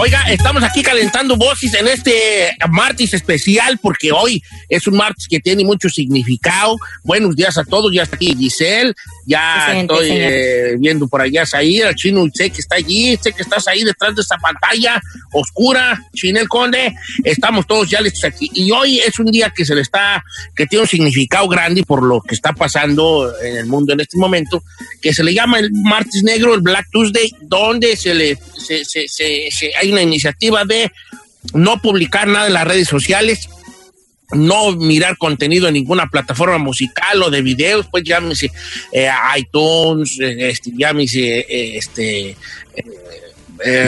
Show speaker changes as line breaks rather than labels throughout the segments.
Oiga, estamos aquí calentando voces en este martes especial porque hoy es un martes que tiene mucho significado. Buenos días a todos, ya está aquí Giselle, ya estoy eh, viendo por allá ahí el chino sé que está allí, sé que estás ahí detrás de esa pantalla oscura, Chinel Conde, estamos todos ya listos aquí. Y hoy es un día que se le está, que tiene un significado grande por lo que está pasando en el mundo en este momento, que se le llama el martes negro, el Black Tuesday, donde se le, se, se, se, hay una iniciativa de no publicar nada en las redes sociales, no mirar contenido en ninguna plataforma musical o de videos, pues llámese eh, iTunes, eh, este, llámese eh, este,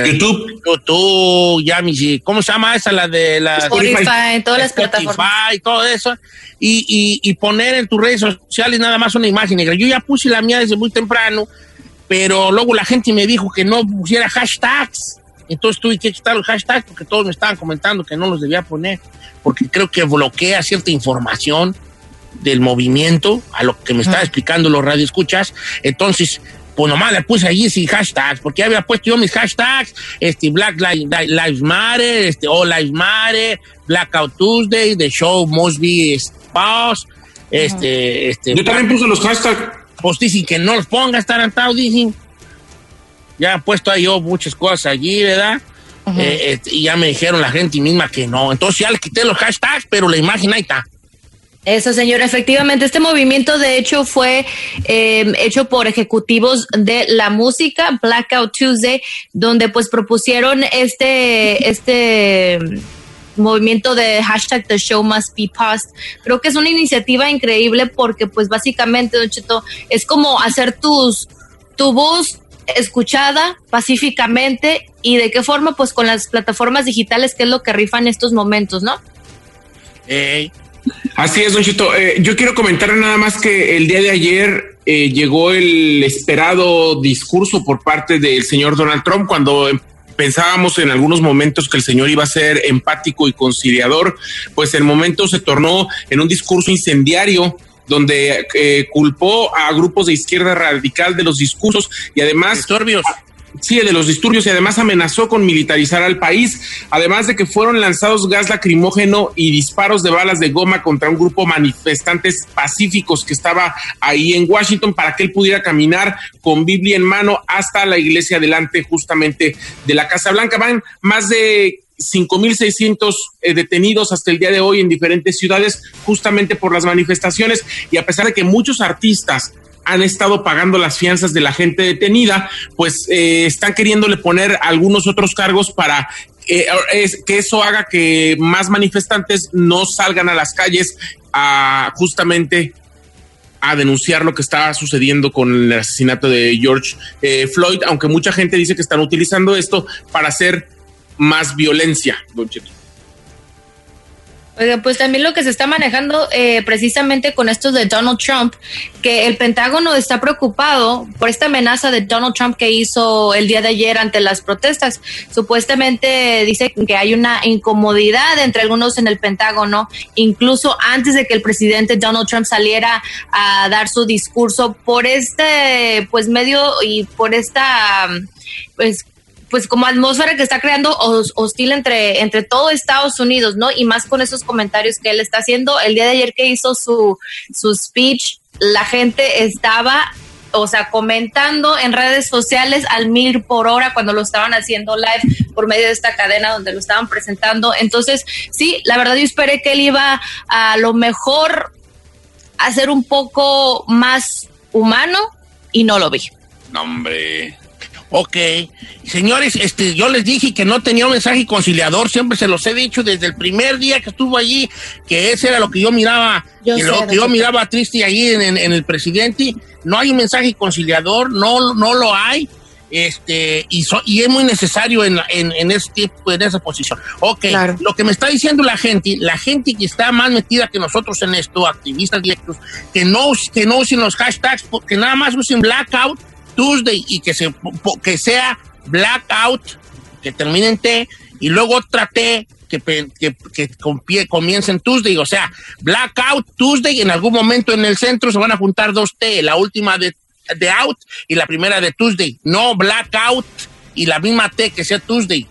YouTube.
YouTube, llámese, ¿cómo se llama esa? La de la
Spotify, todas las plataformas.
y todo eso. Y, y, y, poner en tus redes sociales nada más una imagen negra. Yo ya puse la mía desde muy temprano, pero luego la gente me dijo que no pusiera hashtags. Entonces tuve que quitar los hashtags porque todos me estaban comentando que no los debía poner, porque creo que bloquea cierta información del movimiento, a lo que me estaba explicando los radioescuchas. Entonces, pues nomás le puse allí sin hashtags, porque había puesto yo mis hashtags, este Black Lives Matter, este All Lives Matter, Blackout Tuesday, The Show Must Be Spouse, este, este.
Yo también puse los hashtags.
Pues dicen que no los pongas, tarantado, dicen ya he puesto ahí yo muchas cosas allí, ¿verdad? Eh, este, y ya me dijeron la gente misma que no. Entonces ya le quité los hashtags, pero la imagen ahí está.
Eso, señor. Efectivamente, este movimiento de hecho fue em, hecho por ejecutivos de la música, Blackout Tuesday, donde pues propusieron este, este movimiento de hashtag The Show Must Be Passed. Creo que es una iniciativa increíble porque pues básicamente, Don Cheto, es como hacer tus, tu voz escuchada pacíficamente y de qué forma, pues con las plataformas digitales, que es lo que rifan estos momentos, ¿no?
Así es, Don Chito. Eh, yo quiero comentar nada más que el día de ayer eh, llegó el esperado discurso por parte del señor Donald Trump cuando pensábamos en algunos momentos que el señor iba a ser empático y conciliador, pues el momento se tornó en un discurso incendiario donde eh, culpó a grupos de izquierda radical de los discursos y además... Sí, de los disturbios y además amenazó con militarizar al país, además de que fueron lanzados gas lacrimógeno y disparos de balas de goma contra un grupo manifestantes pacíficos que estaba ahí en Washington para que él pudiera caminar con Biblia en mano hasta la iglesia delante justamente de la Casa Blanca. Van más de 5.600 eh, detenidos hasta el día de hoy en diferentes ciudades justamente por las manifestaciones y a pesar de que muchos artistas han estado pagando las fianzas de la gente detenida, pues eh, están queriéndole poner algunos otros cargos para eh, que eso haga que más manifestantes no salgan a las calles a justamente a denunciar lo que está sucediendo con el asesinato de George Floyd, aunque mucha gente dice que están utilizando esto para hacer más violencia, don.
Pues también lo que se está manejando eh, precisamente con esto de Donald Trump, que el Pentágono está preocupado por esta amenaza de Donald Trump que hizo el día de ayer ante las protestas. Supuestamente dice que hay una incomodidad entre algunos en el Pentágono, incluso antes de que el presidente Donald Trump saliera a dar su discurso por este, pues medio y por esta, pues pues como atmósfera que está creando hostil entre, entre todo Estados Unidos, ¿no? Y más con esos comentarios que él está haciendo. El día de ayer que hizo su, su speech, la gente estaba, o sea, comentando en redes sociales al mil por hora cuando lo estaban haciendo live por medio de esta cadena donde lo estaban presentando. Entonces, sí, la verdad yo esperé que él iba a lo mejor a ser un poco más humano y no lo vi.
No, hombre. Ok. Señores, este, yo les dije que no tenía un mensaje conciliador, siempre se los he dicho desde el primer día que estuvo allí, que ese era lo que yo miraba, lo que yo miraba triste ahí en, el presidente. No hay un mensaje conciliador, no, no lo hay. Este, y, y es muy necesario en, en, ese tipo, en esa posición. Ok, lo que me está diciendo la gente, la gente que está más metida que nosotros en esto, activistas directos, que no, que no usen los hashtags, que nada más usen blackout Tuesday y que, se, que sea blackout, que termine en T, y luego otra T que, que, que comience en Tuesday. O sea, blackout Tuesday, en algún momento en el centro se van a juntar dos T, la última de, de out y la primera de Tuesday. No blackout y la misma T que sea Tuesday.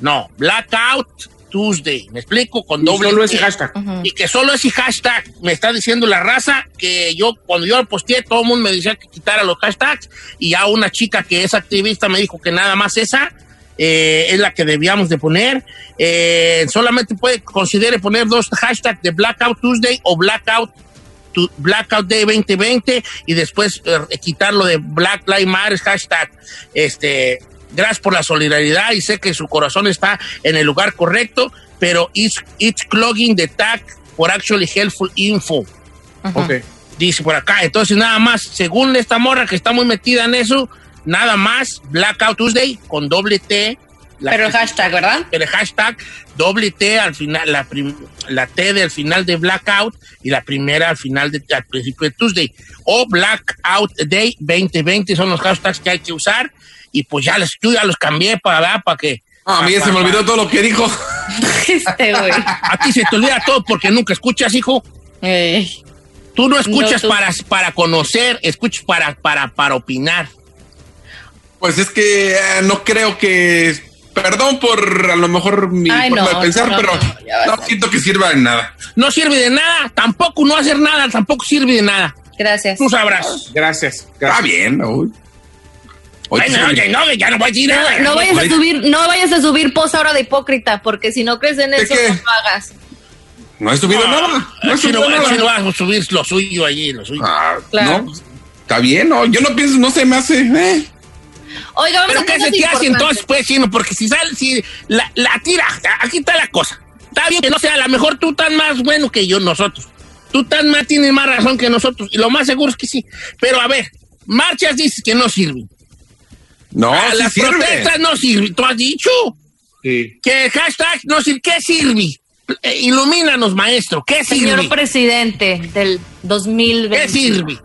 No, blackout Tuesday. ¿Me explico? Con doble.
Solo ese hashtag.
Y que solo ese hashtag me está diciendo la raza que yo, cuando yo lo posteé, todo el mundo me decía que quitara los hashtags. Y ya una chica que es activista me dijo que nada más esa eh, es la que debíamos de poner. Eh, solamente puede, considere poner dos hashtags de Blackout Tuesday o Blackout Blackout Day 2020 y después eh, quitarlo de Black Lives Matter hashtag este Gracias por la solidaridad y sé que su corazón está en el lugar correcto, pero it's, it's clogging the tag for actually helpful info. Dice por acá. Entonces, nada más, según esta morra que está muy metida en eso, nada más Blackout Tuesday con doble T.
pero el hashtag, ¿verdad?
Pero el hashtag doble T al final, la, la T del final de Blackout y la primera al final de, al principio de Tuesday. O Blackout Day 2020 son los hashtags que hay que usar y pues ya, les, yo ya los cambié para, para que...
a mí ya se me olvidó todo lo que dijo.
este, güey. A ti se te olvida todo porque nunca escuchas, hijo. Tú no escuchas Para, para conocer, escuchas para, para, para opinar.
Pues es que eh, no creo que perdón por a lo mejor mi forma de pensar, pero no, siento que sirva de nada.
No sirve de nada, tampoco no hacer nada, tampoco sirve de nada.
Gracias.
Tú sabrás.
Gracias. Está bien, ¿no?
no, ya no voy a decir nada.
No, vayas a subir, no vayas a subir post ahora de hipócrita, porque si no crees en eso, no lo hagas.
No he subido nada.
No he subido nada. no vas a subir lo suyo allí, lo suyo. Ah,
claro. No, está bien, no, yo no pienso, no se me hace. Eh.
Oiga, vamos Pero ¿qué se te hace entonces, pues, chino? Porque si sale, si la, la tira, aquí está la cosa. Está bien que no sea, a lo mejor tú estás más bueno que yo, nosotros. Tú estás más, tienes más razón que nosotros. Y lo más seguro es que sí. Pero a ver, marchas dices que no sirven.
No,
a las protestas no sirven. ¿Tú has dicho? Sí. Que hashtag no sirve. ¿Qué sirve? Eh, ilumínanos, maestro. ¿Qué sirve?
Señor presidente del 2020.
¿Qué sirve?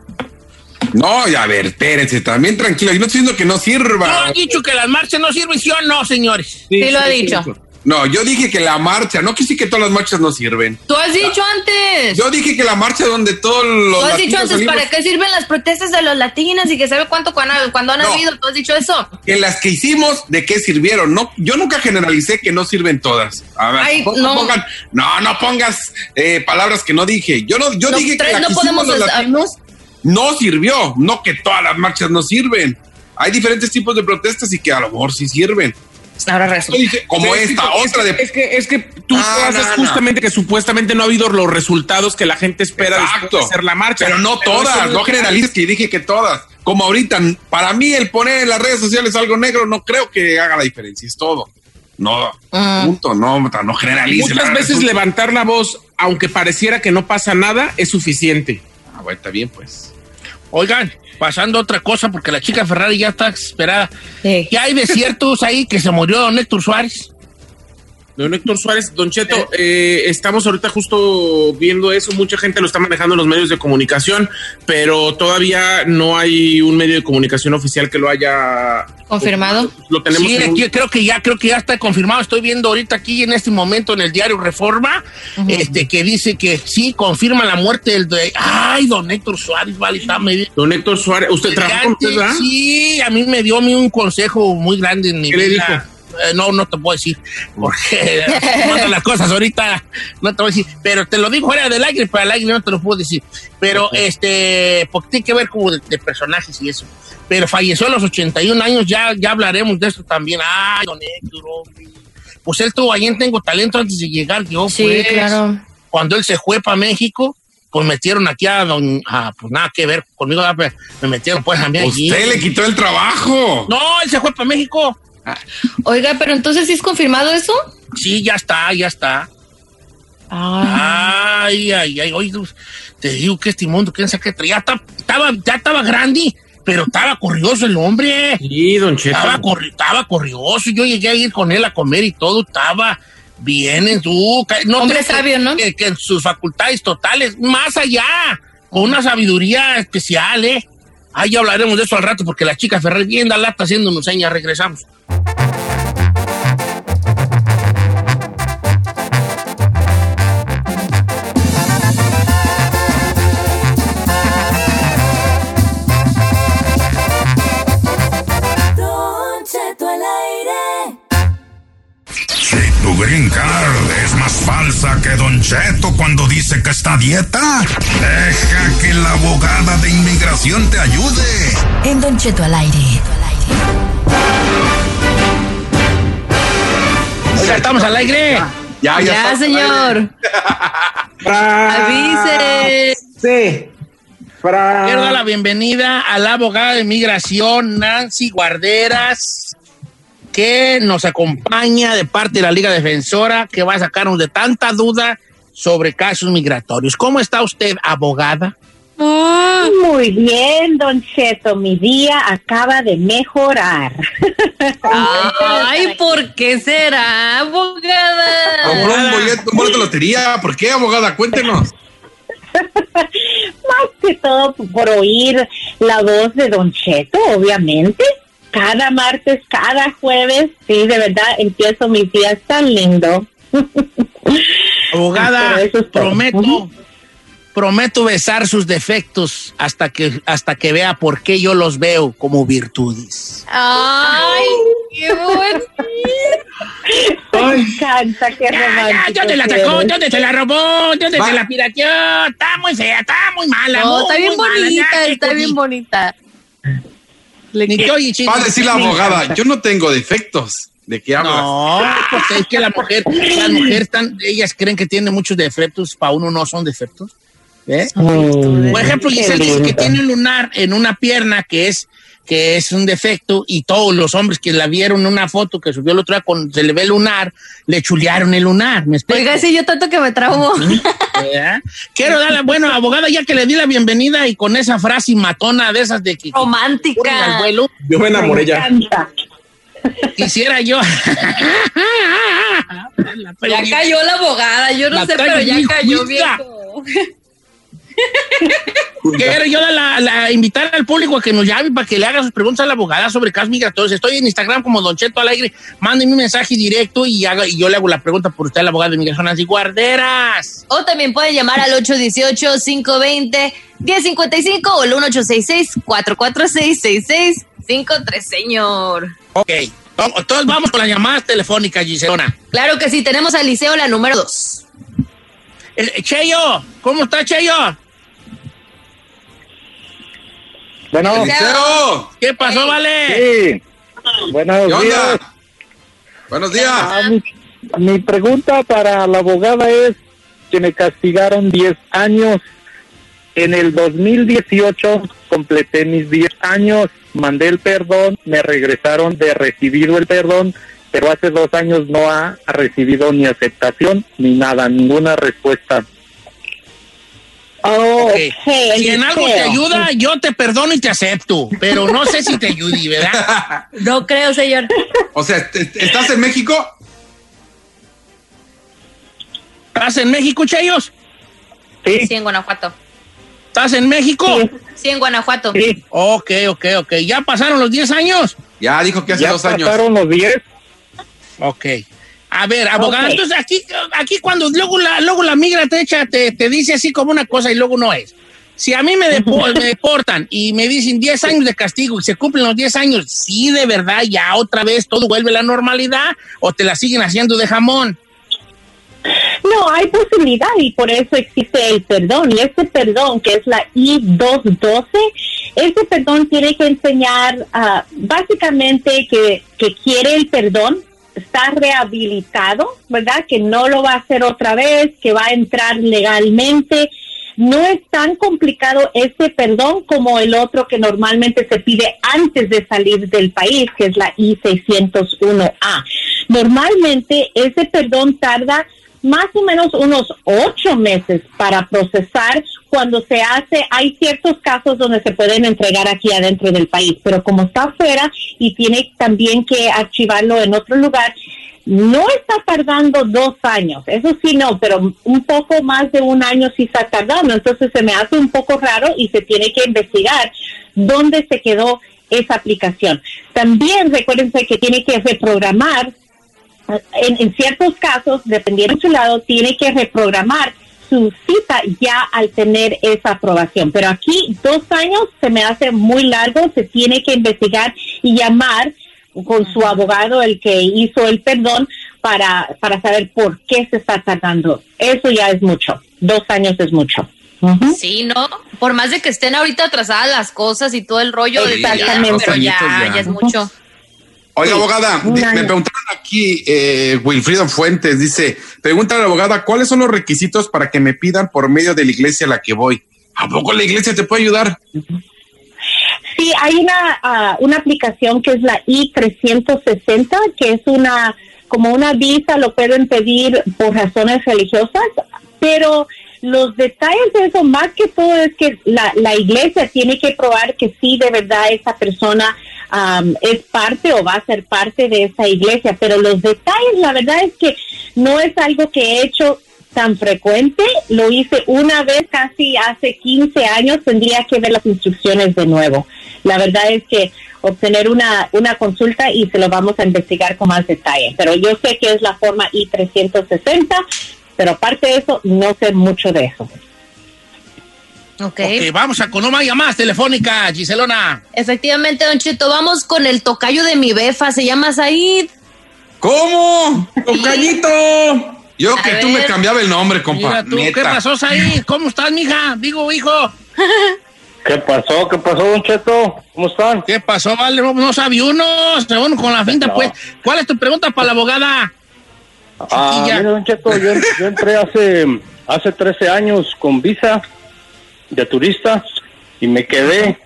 No, ya a ver, espérense, también tranquilo. Yo no estoy diciendo que no sirva.
¿Tú has dicho que las marchas no sirven, sí o no, señores?
Sí, lo ha dicho.
No, yo dije que la marcha, no que sí que todas las marchas no sirven.
Tú has dicho antes.
Yo dije que la marcha donde todos los.
Tú has dicho antes para qué sirven las protestas de los latinos y que sabe cuánto cuando, han habido. Tú has dicho eso.
Que las que hicimos, ¿de qué sirvieron? No, yo nunca generalicé que no sirven todas. A ver, no. Pongan, no, no pongas eh, palabras que no dije. Yo no, yo dije que la que hicimos los latinos no sirvió, no que todas las marchas no sirven. Hay diferentes tipos de protestas y que a lo mejor sí sirven.
Ahora resulta.
Como esta, otra de.
Es que, es que tú ah, haces justamente que supuestamente no ha habido los resultados que la gente espera
de hacer la marcha. Pero no todas, no generalices que dije que todas. Como ahorita, para mí el poner en las redes sociales algo negro no creo que haga la diferencia, es todo. No, ah. punto, no, no generalices.
Muchas veces levantar la voz, aunque pareciera que no pasa nada, es suficiente.
Ah, bueno, está bien, pues.
Oigan, pasando otra cosa, porque la chica Ferrari ya está esperada. ¿Qué hay de ciertos ahí que se murió don Héctor Suárez?
Don Héctor Suárez, Don Cheto, eh, estamos ahorita justo viendo eso, mucha gente lo está manejando en los medios de comunicación, pero todavía no hay un medio de comunicación oficial que lo haya
confirmado.
Lo tenemos. Sí, creo que ya, creo que ya está confirmado. Estoy viendo ahorita aquí en este momento en el diario Reforma, este que dice que sí confirma la muerte del de, ay, Don Héctor Suárez, vale, está medio.
Don Héctor Suárez, ¿usted trabaja con usted,
Sí, a mí me dio un consejo muy grande en mi
¿Qué
vida.
le dijo?
Eh, no, no te puedo decir, porque las cosas ahorita, no te voy a decir, pero te lo digo fuera del aire, para el aire no te lo puedo decir, pero este, porque tiene que ver como de, personajes y eso, pero falleció a los 81 años, ya, ya hablaremos de eso también, ay, don Héctor, pues él tuvo ahí en Tengo Talento antes de llegar, yo,
sí,
pues,
claro.
cuando él se fue para México, pues metieron aquí a don, pues nada que ver conmigo, me metieron pues a mí
allí. Usted le quitó el trabajo.
No, él se fue para México.
Oiga, pero entonces sí es confirmado eso?
Sí, ya está, ya está. Ay, ay, ay, oye, te digo que este mundo, quién sabe qué, ya estaba, ya estaba grande, pero estaba corrioso el hombre.
Sí, don Cheto.
Estaba, estaba corrioso, yo llegué a ir con él a comer y todo, estaba bien en su...
No hombre sabio, ¿no?
Que, en sus facultades totales, más allá, con una sabiduría especial, ¿eh? Ahí hablaremos de eso al rato, porque la chica Ferrer bien la lata haciéndonos señas, regresamos.
Green card es más falsa que Don Cheto cuando dice que está a dieta? Deja que la abogada de inmigración te ayude.
En Don Cheto al aire.
Oiga, estamos al aire.
Ya, ya, ya señor. Avise.
Sí. Quiero dar la bienvenida a la abogada de inmigración, Nancy Guarderas que nos acompaña de parte de la Liga Defensora, que va a sacarnos de tanta duda sobre casos migratorios. ¿Cómo está usted, abogada?
Muy bien, don Cheto, mi día acaba de mejorar.
Ay, ¿por qué será, abogada?
Compró un boleto, un boleto de lotería. ¿Por qué, abogada? Cuéntenos.
Más que todo por oír la voz de don Cheto, obviamente cada martes, cada jueves, sí, de verdad, empiezo mis días tan lindo.
Abogada, prometo, prometo besar sus defectos hasta que, hasta que vea por qué yo los veo como virtudes.
¡Ay, qué bonito!
Me encanta, qué romántico.
¿Dónde la sacó? ¿Dónde se la robó? ¿Dónde se la pirateó? Está muy fea, está muy mala.
No, está bien bonita, está bien bonita.
Va a decir la abogada, yo no tengo defectos. ¿De qué hablas?
No, porque es que la mujer, las mujeres están, ellas creen que tiene muchos defectos, para uno no son defectos. Por ejemplo, Giselle dice que tiene un lunar en una pierna que es que es un defecto y todos los hombres que la vieron en una foto que subió el otro día con se le ve el lunar, le chulearon el lunar. ¿me
Oiga, sí, yo tanto que me traumó.
Quiero darle, bueno, abogada, ya que le di la bienvenida y con esa frase matona de esas de que...
Romántica.
yo me enamoré ya.
Quisiera yo.
ya cayó la abogada, yo no sé, pero ya cayó viejo.
Quiero yo la, invitar al público a que nos llame para que le haga sus preguntas a la abogada sobre casos migratorios. Estoy en Instagram como Don Cheto Alegre. Mándenme un mensaje directo y, haga, y yo le hago la pregunta por usted, la abogada de migración Nancy Guarderas.
O también pueden llamar al 818-520-1055 o el 1866-446-6653, señor.
Ok. Todos vamos con las llamadas telefónicas, Giselona.
Claro que sí, tenemos a Liceo la número 2.
Cheyo, ¿cómo está Cheyo?
Bueno,
¿qué pasó, Vale?
Sí. Buenos días.
Buenos días. Ah,
mi, pregunta para la abogada es que me castigaron 10 años. En el 2018 completé mis 10 años, mandé el perdón, me regresaron de recibido el perdón, pero hace dos años no ha recibido ni aceptación ni nada, ninguna respuesta.
Oh,
si en algo te ayuda, yo te perdono y te acepto, pero no sé si te ayude, ¿verdad?
No creo, señor.
O sea, ¿estás en México?
¿Estás en México, Chayos?
Sí. sí, en Guanajuato.
¿Estás en México?
Sí, en Guanajuato.
Sí. Ok, ok, ok. ¿Ya pasaron los 10 años?
Ya dijo que hace dos años.
Ya pasaron los 10.
Ok. A ver, abogado, entonces aquí, aquí cuando luego la, luego la migra te echa, te, dice así como una cosa y luego no es. Si a mí me, deportan y me dicen 10 años de castigo y se cumplen los 10 años, ¿sí de verdad ya otra vez todo vuelve a la normalidad o te la siguen haciendo de jamón?
No, hay posibilidad y por eso existe el perdón. Y este perdón, que es la I-212, este perdón tiene que enseñar uh, básicamente que, que quiere el perdón, está rehabilitado, ¿verdad? Que no lo va a hacer otra vez, que va a entrar legalmente no es tan complicado este perdón como el otro que normalmente se pide antes de salir del país, que es la I-601A. Normalmente ese perdón tarda más o menos unos ocho meses para procesar cuando se hace, hay ciertos casos donde se pueden entregar aquí adentro del país, pero como está afuera y tiene también que archivarlo en otro lugar, no está tardando dos años, eso sí no, pero un poco más de un año sí está tardando, entonces se me hace un poco raro y se tiene que investigar dónde se quedó esa aplicación. También recuérdense que tiene que reprogramar en, ciertos casos, dependiendo de su lado, tiene que reprogramar su cita ya al tener esa aprobación. Pero aquí dos años se me hace muy largo, se tiene que investigar y llamar con su abogado, el que hizo el perdón, para, para saber por qué se está tardando. Eso ya es mucho. Dos años es mucho.
Sí, ¿no? Por más de que estén ahorita atrasadas las cosas y todo el rollo, de
Exactamente.
pero ya, ya es mucho.
Oiga, abogada, me preguntaron aquí, eh, Wilfrido Fuentes dice, pregunta a la abogada, ¿cuáles son los requisitos para que me pidan por medio de la iglesia a la que voy? ¿A poco la iglesia te puede ayudar?
Sí, hay una, ah, una aplicación que es la I-360, que es una, como una visa, lo pueden pedir por razones religiosas, pero los detalles de eso, más que todo, es que la, la iglesia tiene que probar que sí, de verdad, esa persona es parte o va a ser parte de esa iglesia, pero los detalles, la verdad es que no es algo que he hecho tan frecuente, lo hice una vez casi hace 15 años, tendría que ver las instrucciones de nuevo. La verdad es que obtener una, una consulta y se lo vamos a investigar con más detalle, pero yo sé que es la forma I-360, pero aparte de eso, no sé mucho de eso.
Okay. ok. vamos a con una llamada telefónica, Giselona.
Efectivamente, Don Cheto, vamos con el tocayo de mi befa, se llama Said.
¿Cómo? ¡Tocayito! Yo que tú me cambiaba el nombre, compa.
¿Qué pasó, Said? ¿Cómo estás, mija? Digo, hijo.
¿Qué pasó? ¿Qué pasó, Don Cheto? ¿Cómo están?
¿Qué pasó, vale? No sabía uno. Uno con la finta, pues. ¿Cuál es tu pregunta para la abogada?
Ah, mira, Don Cheto, yo, yo entré hace, hace 13 años con visa de turista y me quedé.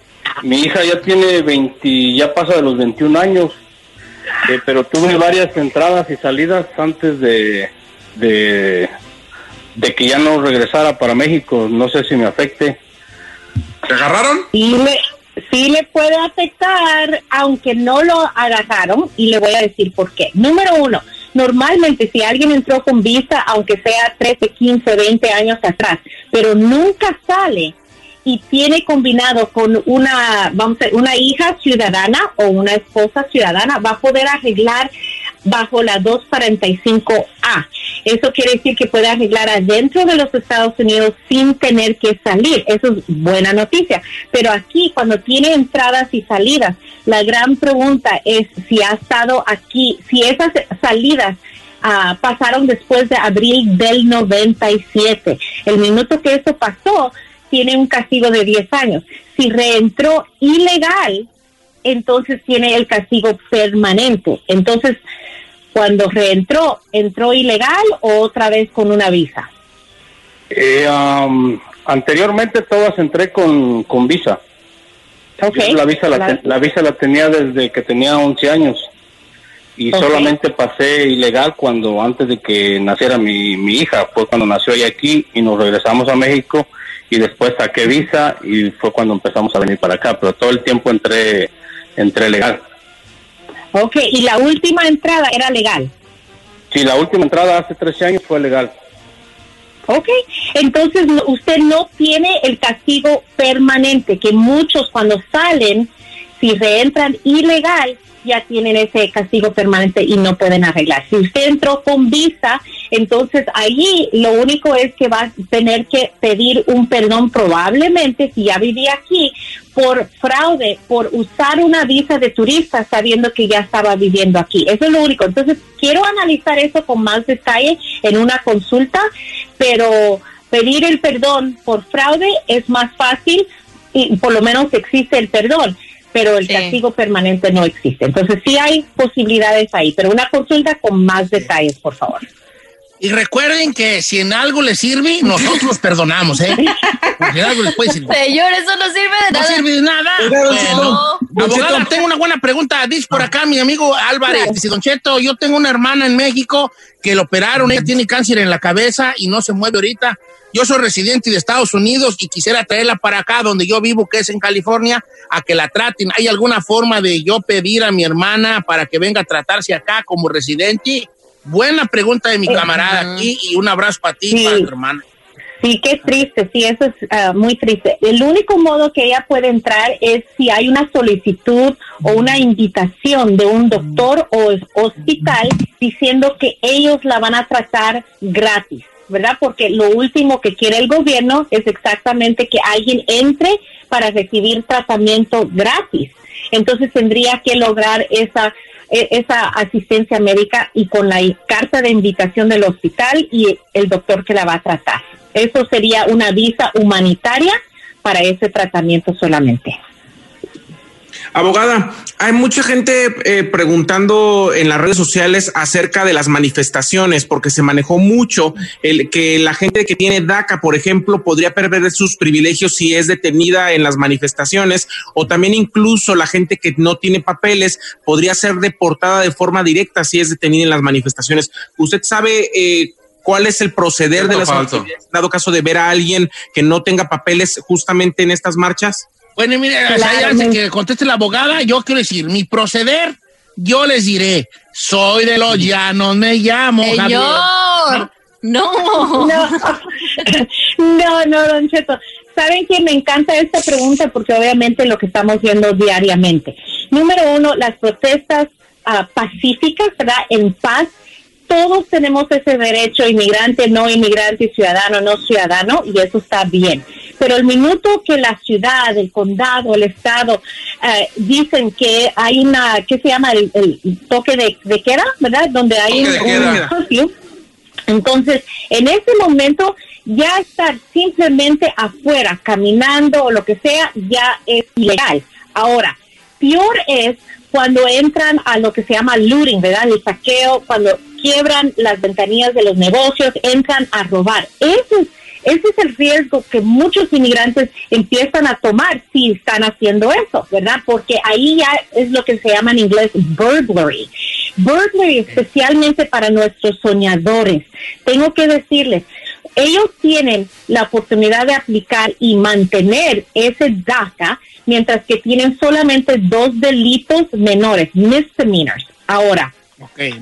Mi hija ya tiene 20, ya pasa de los 21 años, eh, pero tuve varias entradas y salidas antes de, de, que ya no regresara para México. No sé si me afecte.
¿Te agarraron?
Sí le, sí le puede afectar, aunque no lo agarraron, y le voy a decir por qué. Número uno, normalmente si alguien entró con visa, aunque sea 13, 15, 20 años atrás, pero nunca sale y tiene combinado con una, vamos a una hija ciudadana o una esposa ciudadana, va a poder arreglar bajo la 245A. Eso quiere decir que puede arreglar adentro de los Estados Unidos sin tener que salir. Eso es buena noticia. Pero aquí, cuando tiene entradas y salidas, la gran pregunta es si ha estado aquí, si esas salidas ah, pasaron después de abril del 97. El minuto que eso pasó, tiene un castigo de 10 años. Si reentró ilegal, entonces tiene el castigo permanente. Entonces, cuando reentró, ¿entró ilegal o otra vez con una visa?
Eh, anteriormente todas entré con, con visa. la, visa la, visa la tenía desde que tenía 11 años y solamente pasé ilegal cuando antes de que naciera mi, mi hija, fue cuando nació ella aquí y nos regresamos a México y después saqué visa y fue cuando empezamos a venir para acá, pero todo el tiempo entré, entré legal.
Ok, ¿y la última entrada era legal?
Sí, la última entrada hace 13 años fue legal.
Ok, entonces usted no tiene el castigo permanente, que muchos cuando salen, si reentran ilegal, ya tienen ese castigo permanente y no pueden arreglar. Si usted entró con visa, entonces allí lo único es que va a tener que pedir un perdón probablemente si ya vivía aquí por fraude, por usar una visa de turista sabiendo que ya estaba viviendo aquí. Eso es lo único. Entonces quiero analizar eso con más detalle en una consulta, pero pedir el perdón por fraude es más fácil y por lo menos existe el perdón pero el castigo permanente no existe. Entonces sí hay posibilidades ahí, pero una consulta con más detalles, por favor.
Y recuerden que si en algo les sirve, nosotros perdonamos, ¿eh?
Porque en algo les puede servir. Señor, eso no sirve de nada.
No sirve de nada. Bueno, abogada, tengo una buena pregunta. Dice por acá mi amigo Álvarez. Dice, Don Cheto, yo tengo una hermana en México que lo operaron. Ella tiene cáncer en la cabeza y no se mueve ahorita. Yo soy residente de Estados Unidos y quisiera traerla para acá, donde yo vivo, que es en California, a que la traten. ¿Hay alguna forma de yo pedir a mi hermana para que venga a tratarse acá como residente? Buena pregunta de mi camarada aquí y un abrazo para ti, para tu hermana.
Sí, qué triste, sí, eso es ah, muy triste. El único modo que ella puede entrar es si hay una solicitud o una invitación de un doctor o hospital diciendo que ellos la van a tratar gratis, ¿verdad? Porque lo último que quiere el gobierno es exactamente que alguien entre para recibir tratamiento gratis. Entonces tendría que lograr esa esa asistencia médica y con la carta de invitación del hospital y el doctor que la va a tratar. Eso sería una visa humanitaria para ese tratamiento solamente.
Abogada, hay mucha gente eh, preguntando en las redes sociales acerca de las manifestaciones, porque se manejó mucho el que la gente que tiene DACA, por ejemplo, podría perder sus privilegios si es detenida en las manifestaciones, o también incluso la gente que no tiene papeles podría ser deportada de forma directa si es detenida en las manifestaciones. ¿Usted sabe eh, cuál es el proceder de las manifestaciones, dado caso de ver a alguien que no tenga papeles justamente en estas marchas?
Bueno, mire, antes que conteste la abogada, yo quiero decir, mi proceder, yo les diré, soy de los llanos, me llamo
Señor,
no. No, no, no, don Cheto. Saben que me encanta esta pregunta porque obviamente lo que estamos viendo diariamente. Número uno, las protestas ah, pacíficas, ¿verdad? En paz todos tenemos ese derecho, inmigrante, no inmigrante, ciudadano, no ciudadano, y eso está bien. Pero el minuto que la ciudad, el condado, el estado eh, dicen que hay una, ¿qué se llama? El, toque de, de, queda, ¿verdad? Donde hay un, Entonces, en ese momento, ya estar simplemente afuera, caminando o lo que sea, ya es ilegal. Ahora, peor es cuando entran a lo que se llama looting, ¿verdad? El saqueo, cuando quiebran las ventanillas de los negocios, entran a robar. Ese, ese es el riesgo que muchos inmigrantes empiezan a tomar si están haciendo eso, ¿verdad? Porque ahí ya es lo que se llama en inglés burglary. Burglary especialmente para nuestros soñadores. Tengo que decirles, ellos tienen la oportunidad de aplicar y mantener ese DACA mientras que tienen solamente dos delitos menores, misdemeanors. Ahora,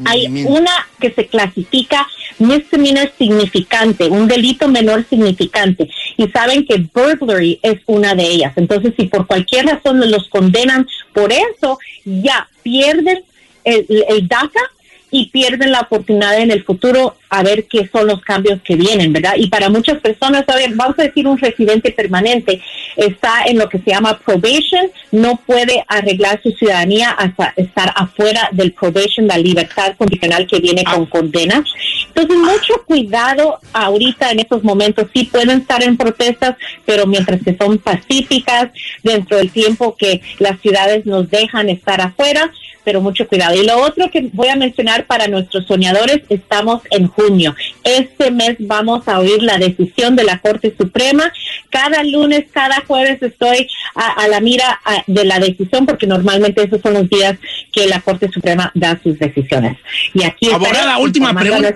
hay una que se clasifica misdemeanor significante, un delito menor significante, y saben que burglary es una de ellas. Entonces, si por cualquier razón los condenan por eso, ya pierden el, el DACA y pierden la oportunidad en el futuro a ver qué son los cambios que vienen, ¿verdad? Y para muchas personas, a ver, vamos a decir un residente permanente está en lo que se llama probation, no puede arreglar su ciudadanía hasta estar afuera del probation, la libertad condicional que viene con condenas. Entonces, mucho cuidado ahorita en estos momentos. Sí pueden estar en protestas, pero mientras que son pacíficas, dentro del tiempo que las ciudades nos dejan estar afuera, pero mucho cuidado. Y lo otro que voy a mencionar para nuestros soñadores, estamos en junio. Este mes vamos a oír la decisión de la Corte Suprema. Cada lunes, cada jueves estoy a, la mira de la decisión porque normalmente esos son los días que la Corte Suprema da sus decisiones. Y aquí
Abogada, última pregunta.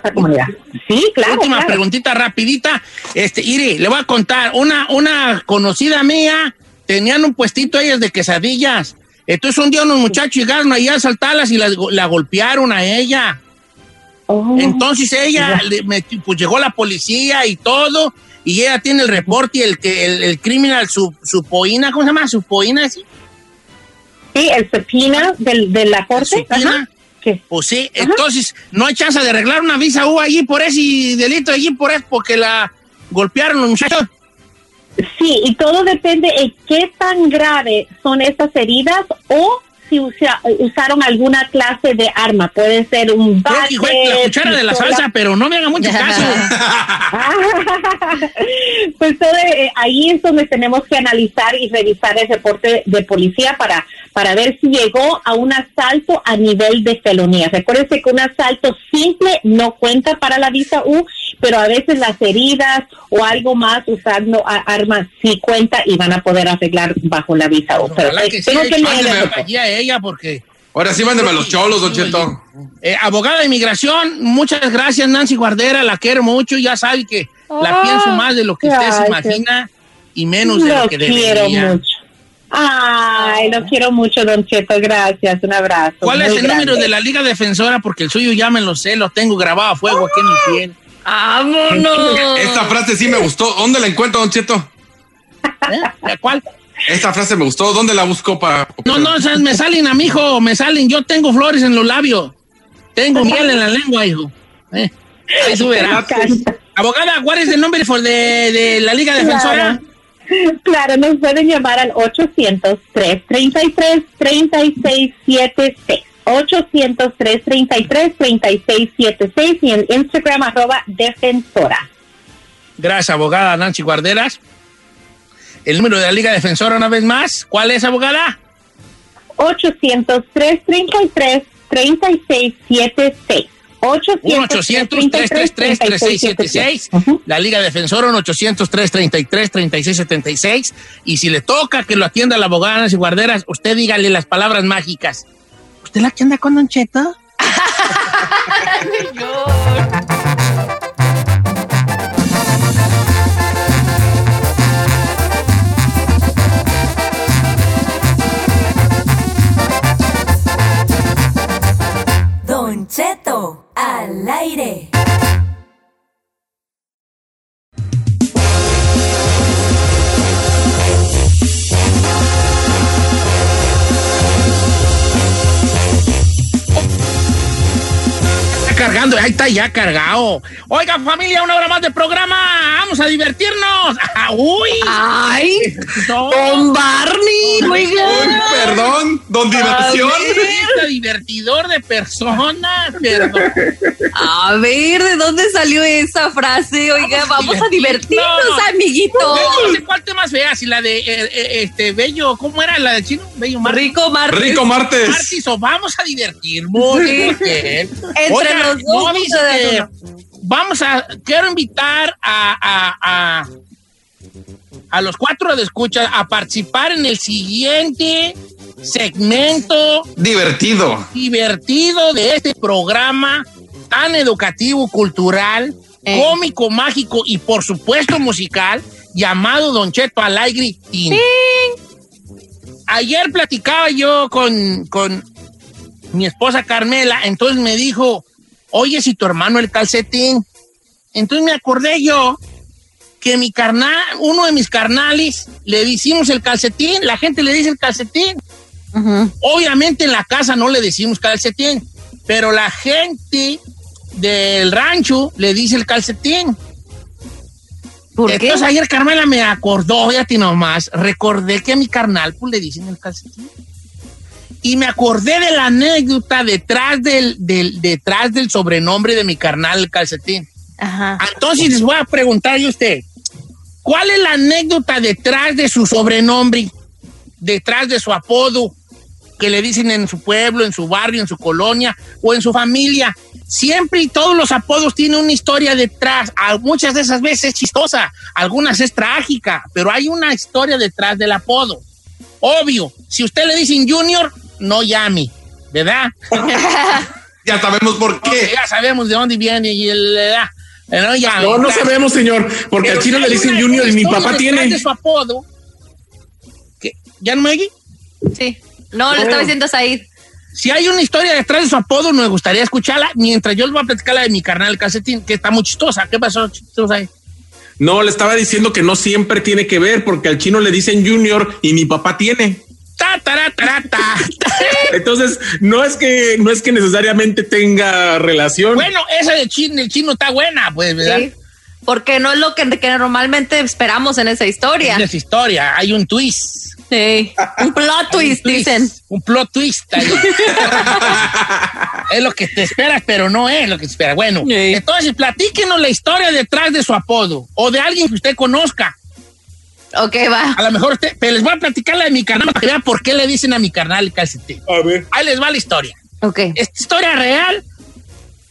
Sí, claro. Última preguntita rapidita. Este, Iri, le voy a contar. Una, una conocida mía tenían un puestito ellas de quesadillas entonces un día unos muchachos llegaron ahí a asaltarlas y la, golpearon a ella. Oh. Entonces ella, pues llegó la policía y todo, y ella tiene el reporte y el que el, criminal, su, su poina, ¿cómo se llama? Su poina,
¿sí? Sí, el pepina del, de la corte.
Pues sí, entonces no hay chance de arreglar una visa U allí por ese delito, allí por eso, porque la golpearon los muchachos.
Sí, y todo depende de qué tan grave son esas heridas o si usaron alguna clase de arma. Puede ser un bate.
la cuchara de la salsa, pero no me haga mucho caso.
pues todo, eh, ahí es donde tenemos que analizar y revisar el reporte de policía para, para ver si llegó a un asalto a nivel de felonía. Recuérdense que un asalto simple no cuenta para la visa U, pero a veces las heridas o algo más usando armas sí cuenta y van a poder arreglar bajo la visa U. Pero
que tengo que leer ella porque...
Ahora sí, mándeme a los cholos, Don Cheto.
Eh, abogada de inmigración, muchas gracias, Nancy Guardera, la quiero mucho, ya sabe que la pienso más de lo que usted se imagina y menos de lo, que debería.
Quiero mucho. Ay, lo quiero mucho, Don Cheto, gracias, un abrazo.
¿Cuál es el número de la Liga Defensora? Porque el suyo ya me lo sé, lo tengo grabado a fuego aquí en mi piel.
¡Vámonos!
Esta frase sí me gustó. ¿Dónde la encuentro, Don Cheto?
¿Eh? ¿Cuál?
Esta frase me gustó. ¿Dónde la busco para.?
No, no, me salen a mi hijo, me salen. Yo tengo flores en los labios. Tengo miel en la lengua, hijo. Eh, eso verá. Abogada, ¿cuál es el nombre de, de la Liga Defensora?
Claro. nos pueden llamar al 800-333-3676. 800-333-3676 y en Instagram arroba defensora.
Gracias, abogada Nancy Guarderas. El número de la Liga Defensora una vez más. ¿Cuál es, abogada?
800-333-3676.
1-800-333-3676. La Liga Defensora, 1-800-333-3676. Y si le toca que lo atienda la abogada Nancy Guarderas, usted dígale las palabras mágicas. ¿Usted la que anda con Don Cheto?
Al aire.
cargando, ahí está ya cargado. Oiga, familia, una hora más de programa. Vamos a divertirnos. ¡Uy!
¡Ay! Don Barney, oiga.
Uy, perdón, don diversión.
Este divertidor de personas, perdón.
A ver, ¿de dónde salió esa frase? Oiga, vamos, a divertirnos, amiguitos.
No sé cuál tema fea, si la de eh, eh, este Bello, ¿cómo era la de chino? Bello
Martes. Rico Martes.
Rico Martes.
Martes, o vamos a divertirnos.
Entre los dos.
vamos a, quiero invitar a, a, a, los cuatro de escucha a participar en el siguiente segmento
divertido.
Divertido de este programa tan educativo, cultural, eh. cómico, mágico y por supuesto musical llamado Don Cheto Alegre
Sí.
Ayer platicaba yo con, con mi esposa Carmela, entonces me dijo, oye, si tu hermano el calcetín. Entonces me acordé yo que mi carnal, uno de mis carnales, le decimos el calcetín, la gente le dice el calcetín. Obviamente en la casa no le decimos calcetín, pero la gente del rancho le dice el calcetín. ¿Por Entonces ayer Carmela me acordó, ya nomás, recordé que a mi carnal pues le dicen el calcetín y me acordé de la anécdota detrás del, detrás del sobrenombre de mi carnal, el calcetín.
Ajá.
Entonces les voy a preguntar a usted, ¿cuál es la anécdota detrás de su sobrenombre, detrás de su apodo que le dicen en su pueblo, en su barrio, en su colonia o en su familia? Siempre y todos los apodos tienen una historia detrás. Muchas de esas veces es chistosa, algunas es trágica, pero hay una historia detrás del apodo. Obvio, si usted le dicen Junior, no llame, ¿verdad?
ya sabemos por qué.
ya sabemos de dónde viene y el edad.
No, no, no sabemos, señor, porque al chino le dicen Junior y mi papá tiene.
De su apodo. ¿Ya no me oye?
Sí. No, le estaba diciendo Said.
Si hay una historia detrás de su apodo, nos gustaría escucharla mientras yo les voy a platicar la de mi carnal, el calcetín, que está muy chistosa. ¿Qué pasó, chistosa?
No, le estaba diciendo que no siempre tiene que ver, porque al chino le dicen Junior y mi papá tiene. Entonces, no es que no es que necesariamente tenga relación.
Bueno, esa de chino, el chino está buena, pues, ¿verdad?
porque no es lo que, normalmente esperamos en esa historia.
En esa historia, hay un twist.
Sí, un plot twist, dicen.
Un plot twist. Ahí. es lo que te esperas, pero no es lo que te espera. Bueno, entonces platíquenos la historia detrás de su apodo o de alguien que usted conozca.
Ok, va.
A lo mejor usted, pero les voy a platicar la de mi carnal para que vean por qué le dicen a mi carnal el calcetín.
A ver.
Ahí les va la historia.
Ok.
Esta historia real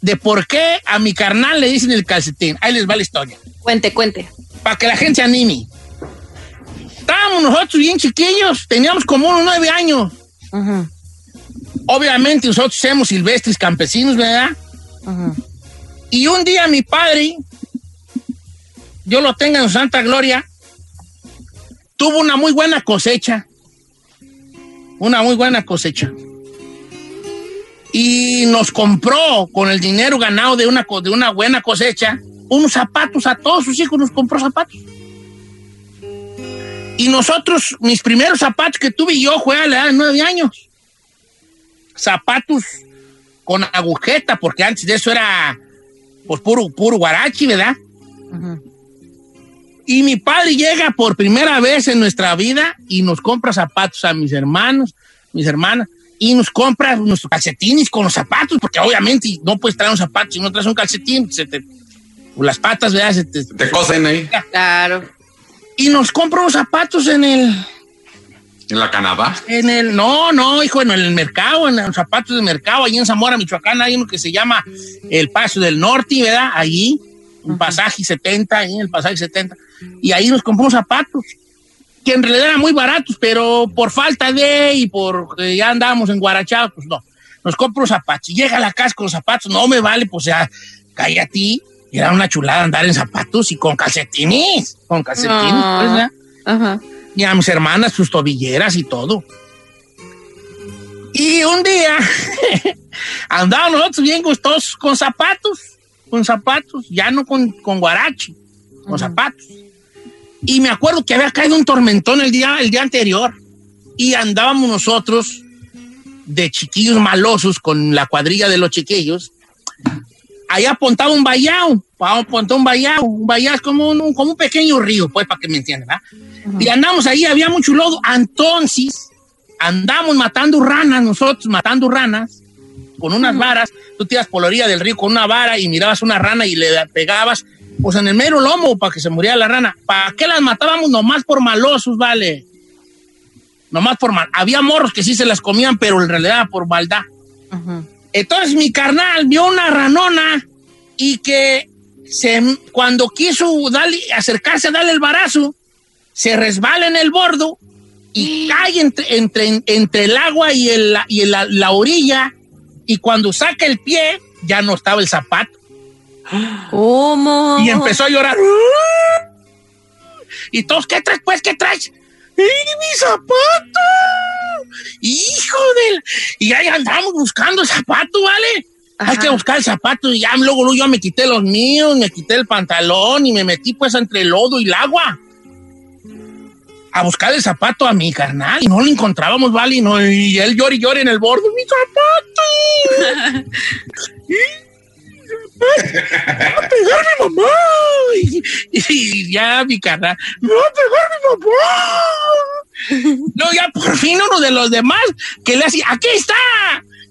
de por qué a mi carnal le dicen el calcetín. Ahí les va la historia.
Cuente, cuente.
Para que la gente se anime. Estábamos nosotros bien chiquillos, teníamos como unos nueve años. Obviamente nosotros somos silvestres campesinos, ¿verdad? Y un día mi padre, yo lo tenga en santa gloria, tuvo una muy buena cosecha. Una muy buena cosecha. Y nos compró con el dinero ganado de una, de una buena cosecha unos zapatos a todos sus hijos, nos compró zapatos. Y nosotros, mis primeros zapatos que tuve yo fue a la edad de nueve años. Zapatos con agujeta, porque antes de eso era pues puro, puro guarachi, ¿verdad? Y mi padre llega por primera vez en nuestra vida y nos compra zapatos a mis hermanos, mis hermanas, y nos compra nuestros calcetines con los zapatos, porque obviamente no puedes traer un zapato si no traes un calcetín, se te, las patas, ¿verdad? Se te,
te cosen ahí.
Claro
y nos compro los zapatos en el.
¿En la Canadá?
En el, no, no, hijo, en el mercado, en los zapatos del mercado, ahí en Zamora, Michoacán, hay uno que se llama el Paso del Norte, ¿verdad? Allí, un pasaje 70, ahí en el pasaje 70. Y ahí nos compramos zapatos, que en realidad eran muy baratos, pero por falta de y por ya andábamos en Guarachá, pues no. Nos compro zapatos. Y llega a la casa con los zapatos, no me vale, pues ya, ti era una chulada andar en zapatos y con calcetines. Con calcetines, ah,
Ajá.
Y a mis hermanas, sus tobilleras y todo. Y un día andábamos nosotros bien gustosos con zapatos, con zapatos, ya no con, con guarachi, con zapatos. Y me acuerdo que había caído un tormentón el día, el día anterior y andábamos nosotros de chiquillos malosos con la cuadrilla de los chiquillos ahí apuntaba un vallado, apuntaba un vallado, un vallado es como un, como un pequeño río, pues, para que me entiendan. Y andamos ahí, había mucho lodo, entonces andamos matando ranas, nosotros matando ranas, con unas varas, tú tiras por la orilla del río con una vara y mirabas una rana y le pegabas, pues en el mero lomo para que se muriera la rana. ¿Para qué las matábamos? Nomás por malosos, vale. Nomás por mal. Había morros que sí se las comían, pero en realidad por maldad. Entonces mi carnal vio una ranona y que se, cuando quiso darle, acercarse a darle el barazo, se resbala en el bordo y cae entre, entre, entre el agua y, el, y la orilla y cuando saca el pie ya no estaba el zapato.
¿Cómo?
Y empezó a llorar. Y todos, ¿qué traes? Pues, ¿qué traes? ¡Y mi zapato! ¡Hijo del! Y ahí andamos buscando el zapato, ¿vale? Hay que buscar el zapato y ya luego, luego yo me quité los míos, me quité el pantalón y me metí pues entre el lodo y el agua a buscar el zapato a mi carnal y no lo encontrábamos, ¿vale? Y, no, y él llora y llora en el borde, ¡mi zapato! ¡Me va a pegar mi mamá! Y, ya mi carnal, ¡me va a pegar mi mamá! No, ya por fin uno de los demás que le hace, ¡aquí está!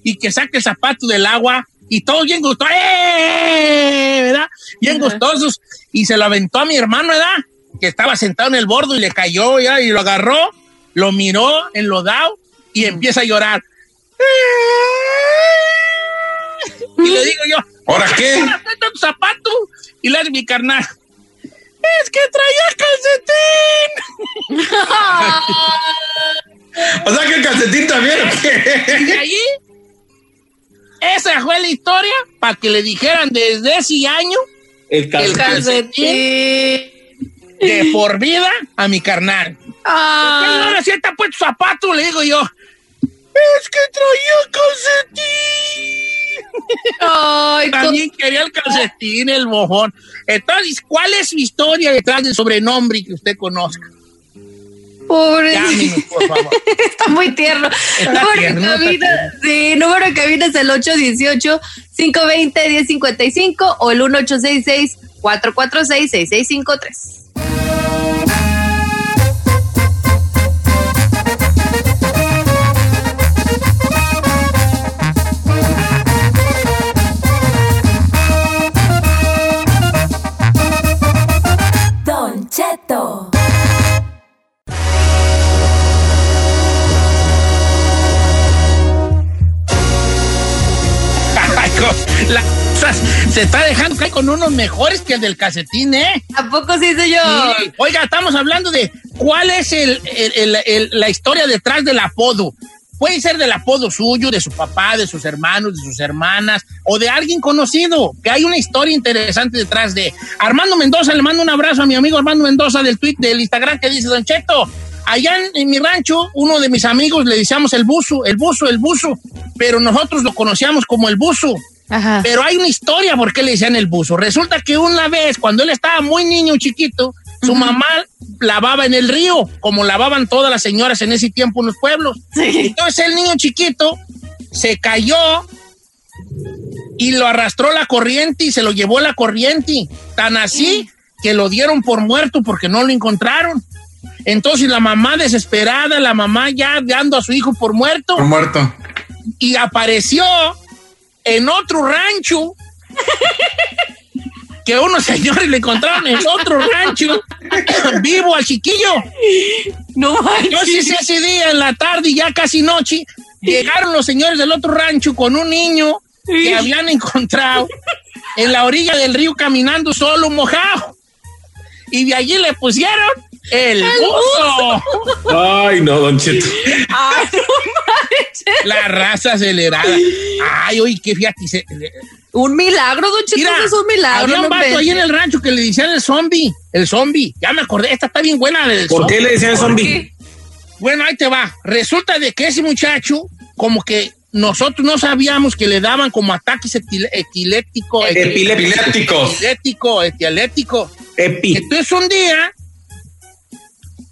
Y que saque el zapato del agua y todos bien gustosos, ¡eh! ¿verdad? Bien gustosos. Y se lo aventó a mi hermano, ¿verdad? Que estaba sentado en el bordo y le cayó ya y lo agarró, lo miró enlodado y empieza a llorar. Y le digo yo,
¿ahora qué?
tu zapato? Y le hace mi carnal. Es que traía calcetín.
o sea que el calcetín también.
Y de allí, esa fue la historia para que le dijeran desde ese año
el
calcetín, de por vida a mi carnal.
Ah.
Ahora sí está puesto zapato, le digo yo. Es que traía calcetín.
Ay,
También quería el calcetín, el mojón. Entonces, ¿cuál es su historia detrás del sobrenombre que usted conozca?
Pobre.
Llámenos, por favor.
Está muy tierno.
Está
número,
tierno,
de
está
cabina,
tierno.
sí, número de cabina es el 818-520-1055 o el 1866-446-6653.
Se está dejando caer con unos mejores que el del casetín, ¿eh?
¿A poco sí soy yo?
Oiga, estamos hablando de cuál es el, la historia detrás del apodo. Puede ser del apodo suyo, de su papá, de sus hermanos, de sus hermanas o de alguien conocido, que hay una historia interesante detrás de. Armando Mendoza, le mando un abrazo a mi amigo Armando Mendoza del tweet del Instagram que dice, Don Cheto, allá en, mi rancho, uno de mis amigos le decíamos el buzo, el buzo, el buzo, pero nosotros lo conocíamos como el buzo. Pero hay una historia por qué le decían el buzo. Resulta que una vez, cuando él estaba muy niño, chiquito, su mamá lavaba en el río, como lavaban todas las señoras en ese tiempo en los pueblos. Entonces el niño chiquito se cayó y lo arrastró la corriente y se lo llevó la corriente. Tan así que lo dieron por muerto porque no lo encontraron. Entonces la mamá desesperada, la mamá ya dando a su hijo por muerto.
Por muerto.
Y apareció en otro rancho que unos señores le encontraron en otro rancho vivo al chiquillo.
No
Entonces ese día en la tarde, ya casi noche, llegaron los señores del otro rancho con un niño que habían encontrado en la orilla del río caminando solo mojado. Y de allí le pusieron el buzo.
Ay, no, Don Cheto.
Ay, no
La raza acelerada. Ay, oye, qué fíjate.
Un milagro, Don Cheto, es un milagro.
Había un vato ahí en el rancho que le decían el zombie. El zombie. Ya me acordé, esta está bien buena.
¿Por qué le decían el zombie?
Bueno, ahí te va. Resulta de que ese muchacho, como que nosotros no sabíamos que le daban como ataques epiléticos.
Epilépticos.
Epiléptico, etialético.
Epi.
Entonces un día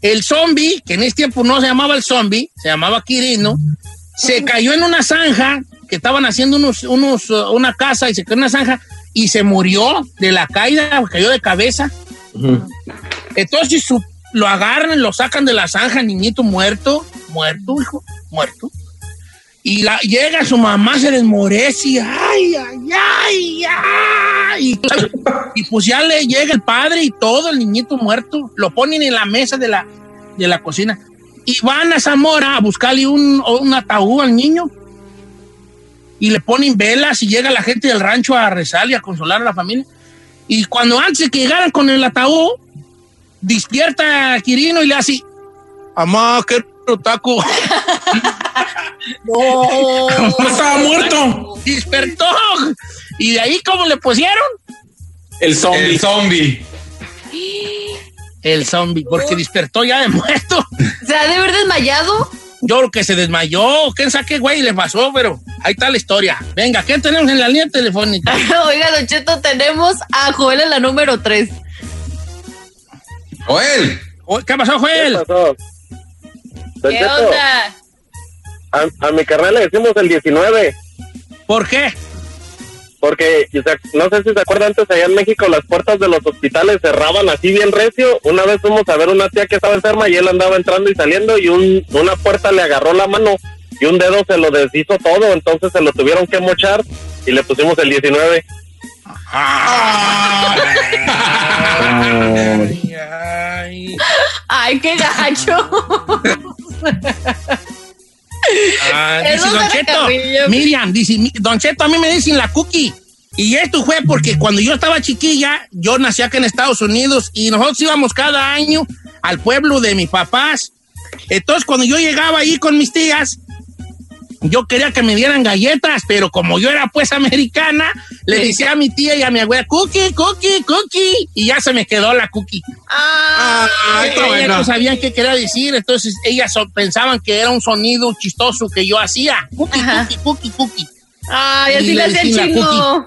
el zombie, que en ese tiempo no se llamaba el zombie, se llamaba Quirino, se cayó en una zanja que estaban haciendo unos, unos, uh, una casa y se cayó en una zanja y se murió de la caída, cayó de cabeza. Entonces lo agarran, lo sacan de la zanja, niñito muerto, muerto, hijo, muerto. Y la, llega su mamá, se desmorece, ay, ay, ay, ay. Y, y, pues ya le llega el padre y todo, el niñito muerto. Lo ponen en la mesa de la, de la cocina. Y van a Zamora a buscarle un, un ataúd al niño. Y le ponen velas y llega la gente del rancho a rezar y a consolar a la familia. Y cuando antes que llegaran con el ataúd, despierta a Quirino y le hace, mamá, qué taco.
no, estaba muerto.
Despertó. ¿Y de ahí cómo le pusieron?
El zombie.
El zombie.
El zombie, porque despertó ya de muerto.
¿Se ha de haber desmayado?
Yo creo que se desmayó. ¿Quién sabe qué güey le pasó? Pero ahí está la historia. Venga, ¿qué tenemos en la línea telefónica?
Oiga, Don Cheto, tenemos a Joel en la número 3.
Joel.
¿Qué pasó, Joel?
¿Qué pasó?
¿Qué onda?
A, a, mi carnal le decimos el 19.
¿Por qué?
Porque, no sé si se acuerdan, antes allá en México las puertas de los hospitales cerraban así bien recio. Una vez fuimos a ver una tía que estaba enferma y él andaba entrando y saliendo y un, una puerta le agarró la mano y un dedo se lo deshizo todo, entonces se lo tuvieron que mochar y le pusimos el 19.
Ay, ay.
ay qué gacho.
Ah, dice Don Cheto, Miriam, dice, Don Cheto, a mí me dicen la cookie. Y esto fue porque cuando yo estaba chiquilla, yo nací acá en Estados Unidos y nosotros íbamos cada año al pueblo de mis papás. Entonces, cuando yo llegaba ahí con mis tías, yo quería que me dieran galletas, pero como yo era pues americana, le decía a mi tía y a mi abuela, cookie, cookie, cookie, y ya se me quedó la cookie.
Ah,
ellas no sabían qué quería decir, entonces ellas pensaban que era un sonido chistoso que yo hacía. Cookie, cookie, cookie, cookie.
Ay, así le hacía el chino.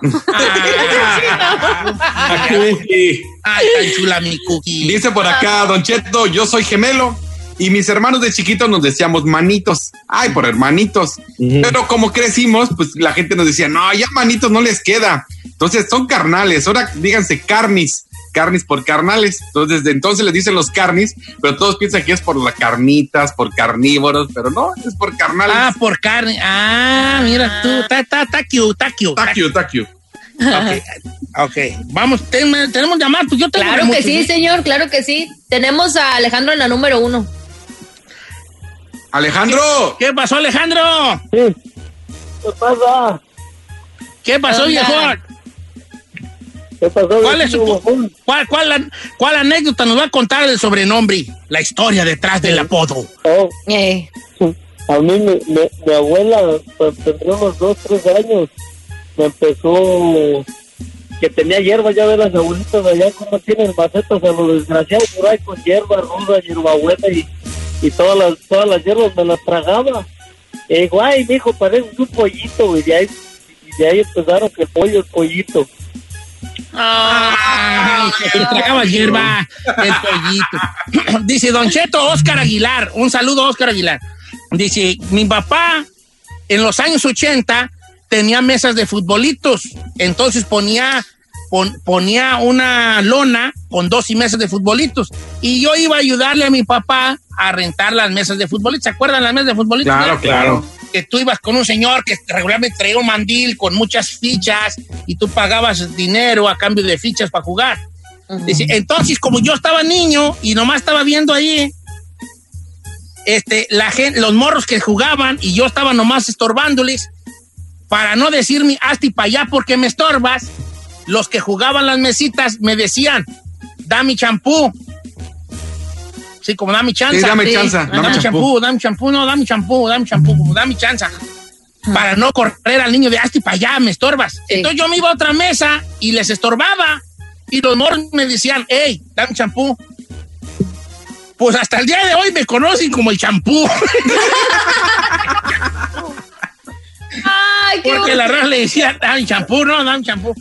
Ay, ay, tan chula mi cookie.
Dice por acá, Don Cheto, yo soy gemelo. Y mis hermanos de chiquitos nos decíamos manitos. Ay, por hermanitos. Pero como crecimos, pues la gente nos decía, no, ya manitos no les queda. Entonces son carnales. Ahora díganse carnis. Carnis por carnales. Entonces, desde entonces les dicen los carnis, pero todos piensan que es por las carnitas, por carnívoros, pero no, es por carnales.
Ah, por carne. Ah, mira tú. Ta, ta, ta, cute, ta, cute.
Ta ta cute.
Ok, okay. vamos, tenemos llamar, pues yo tengo
Claro que sí, señor, claro que sí. Tenemos a Alejandro en la número uno.
Alejandro.
¿Qué, pasó, Alejandro?
Sí. ¿Qué pasa?
¿Qué pasó, viejo?
¿Qué pasó?
¿Cuál, es su, cuál, cuál, cuál, anécdota nos va a contar del sobrenombre? La historia detrás del apodo.
Oh. Eh. A mí, mi, mi, abuela, pues, tendría unos dos, tres años, me empezó que tenía hierba, ya de las abuelitas allá, como tienen macetas a los desgraciados por ahí con hierba ruda, hierba buena y, y todas las todas las hierbas me las tragaba. Y ay, hijo, parece un pollito, y de ahí, ahí empezaron que el pollo es pollito.
Ay, tragaba hierba el pollito. Dice Don Cheto Oscar Aguilar, un saludo Oscar Aguilar. Dice, mi papá en los años 80 tenía mesas de futbolitos, entonces ponía, ponía una lona con dos y mesas de futbolitos y yo iba a ayudarle a mi papá a rentar las mesas de futbolitos. ¿Se acuerdan las mesas de futbolitos?
Claro, claro.
Que tú ibas con un señor que regularmente traía un mandil con muchas fichas y tú pagabas dinero a cambio de fichas para jugar. entonces, como yo estaba niño y nomás estaba viendo ahí, este, la gente, los morros que jugaban y yo estaba nomás estorbándoles, para no decirme hasta y para allá porque me estorbas, los que jugaban las mesitas me decían, dame champú. Sí, como dame chanza.
Sí, dame chanza.
Dame, champú, dame champú, no, dame champú, dame champú, como dame chanza. Para no correr al niño de hasta y para allá, me estorbas. Entonces yo me iba a otra mesa y les estorbaba. Y los morros me decían, hey, dame champú. Pues hasta el día de hoy me conocen como el champú. Ay, qué Porque la raza le decía, dan champú, no, dan champú.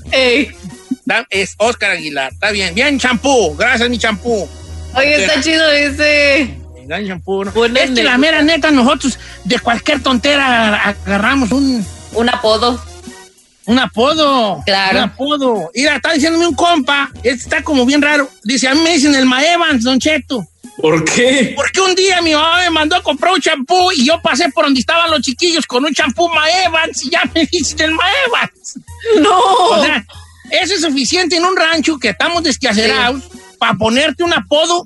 Es Oscar Aguilar, está bien. Bien, champú, gracias, mi champú.
Oye, está chido ese.
Dan champú, ¿no? Es que la mera neta, nosotros de cualquier tontera agarramos un...
Un apodo.
Un apodo.
Claro.
Un apodo. Mira, está diciéndome un compa, este está como bien raro. Dice, a mí me dicen el Maevans, Don Cheto.
¿Por qué?
Porque un día mi mamá me mandó a comprar un champú y yo pasé por donde estaban los chiquillos con un champú Maevans y ya me dicen el Maevans.
No.
O sea, eso es suficiente en un rancho que estamos desquacerados para ponerte un apodo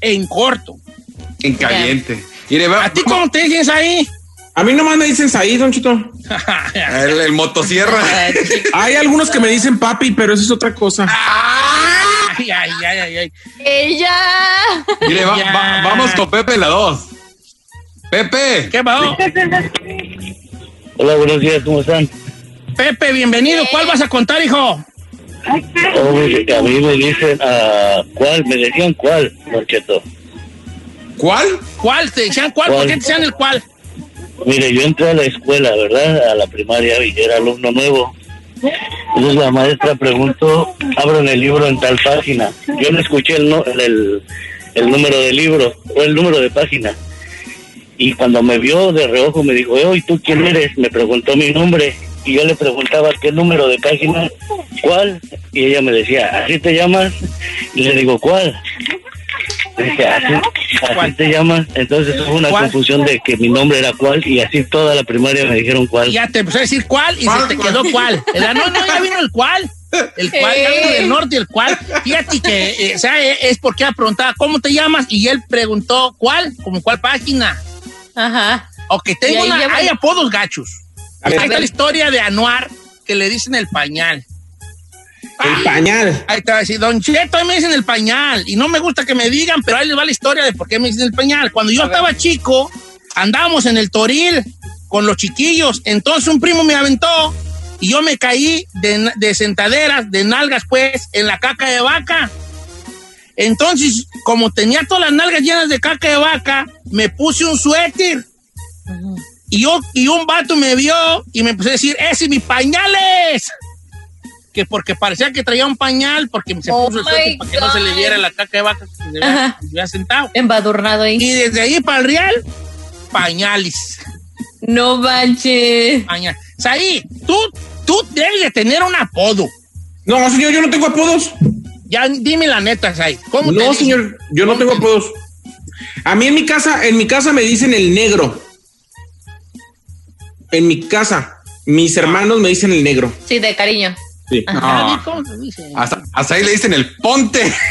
en corto.
En caliente.
¿A ti cómo te dicen ahí?
A mí nomás me dicen ahí, Don Chito.
el, motosierra.
Hay algunos que me dicen papi, pero eso es otra cosa.
Ay, ay, ay, ay.
Ella.
Mire, vamos con Pepe la dos. Pepe.
¿Qué va?
Hola, buenos días, ¿cómo están?
Pepe, bienvenido. ¿Cuál vas a contar, hijo?
Oh, a mí me dicen, uh, ¿cuál? Me decían cuál, Marqueto.
¿Cuál?
¿Cuál? ¿Te decían cuál? ¿Por qué te decían el cuál?
Mire, yo entré a la escuela, ¿verdad? A la primaria y era alumno nuevo. Entonces la maestra preguntó, abran el libro en tal página. Yo le escuché el, el, el número de libro o el número de página. Y cuando me vio de reojo me dijo, ¿y tú quién eres? Me preguntó mi nombre y yo le preguntaba qué número de página, cuál, y ella me decía, ¿así te llamas? Y le digo, ¿cuál? Dije, ¿así, te llamas? Entonces hubo una confusión de que mi nombre era cuál y así toda la primaria me dijeron cuál.
ya te empezó a decir cuál y se te quedó cuál. No, no, ya vino el cuál. El cual, ya vino del norte, el cual. Fíjate que, eh, o sea, eh, es porque ella preguntaba, ¿cómo te llamas? Y él preguntó, ¿cuál? ¿Como cuál página?
Ajá.
Ok, tengo una, hay apodos gachos. Ahí está la historia de Anuar, que le dicen el pañal.
El pañal.
Ahí te va a decir, Don Cheto, ahí me dicen el pañal. Y no me gusta que me digan, pero ahí les va la historia de por qué me dicen el pañal. Cuando yo estaba chico, andábamos en el toril con los chiquillos. Entonces un primo me aventó y yo me caí de, sentaderas, de nalgas, pues, en la caca de vaca. Entonces, como tenía todas las nalgas llenas de caca de vaca, me puse un suéter. Y, yo, y un vato me vio y me empezó a decir, ¡ese mis pañales! Que porque parecía que traía un pañal, porque se oh puso el suéter para que no se le viera la caca de vaca que se había, sentado.
Embadurnado ahí.
Y desde ahí para el real, pañales.
No manches.
Pañal. Saí, tú, tú debes de tener un apodo.
No, señor, yo no tengo apodos.
Ya, dime la neta, Sai.
¿Cómo no, señor, yo no tengo apodos. A mí en mi casa, en mi casa me dicen el negro. En mi casa. Mis hermanos me dicen el negro.
Sí, de cariño.
Sí.
No. Hasta, hasta ahí le dicen el ponte.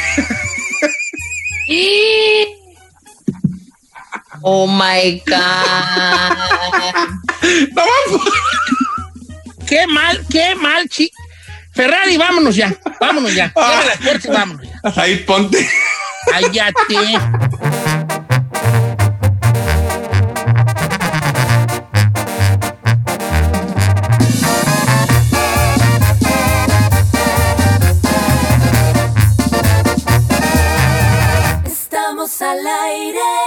Oh my God.
No, vamos.
Qué mal, qué mal, chi. Ferrari, vámonos ya, vámonos ya. Cierra las puertas y vámonos ya.
Hasta ahí ponte.
Cállate.
Al aire.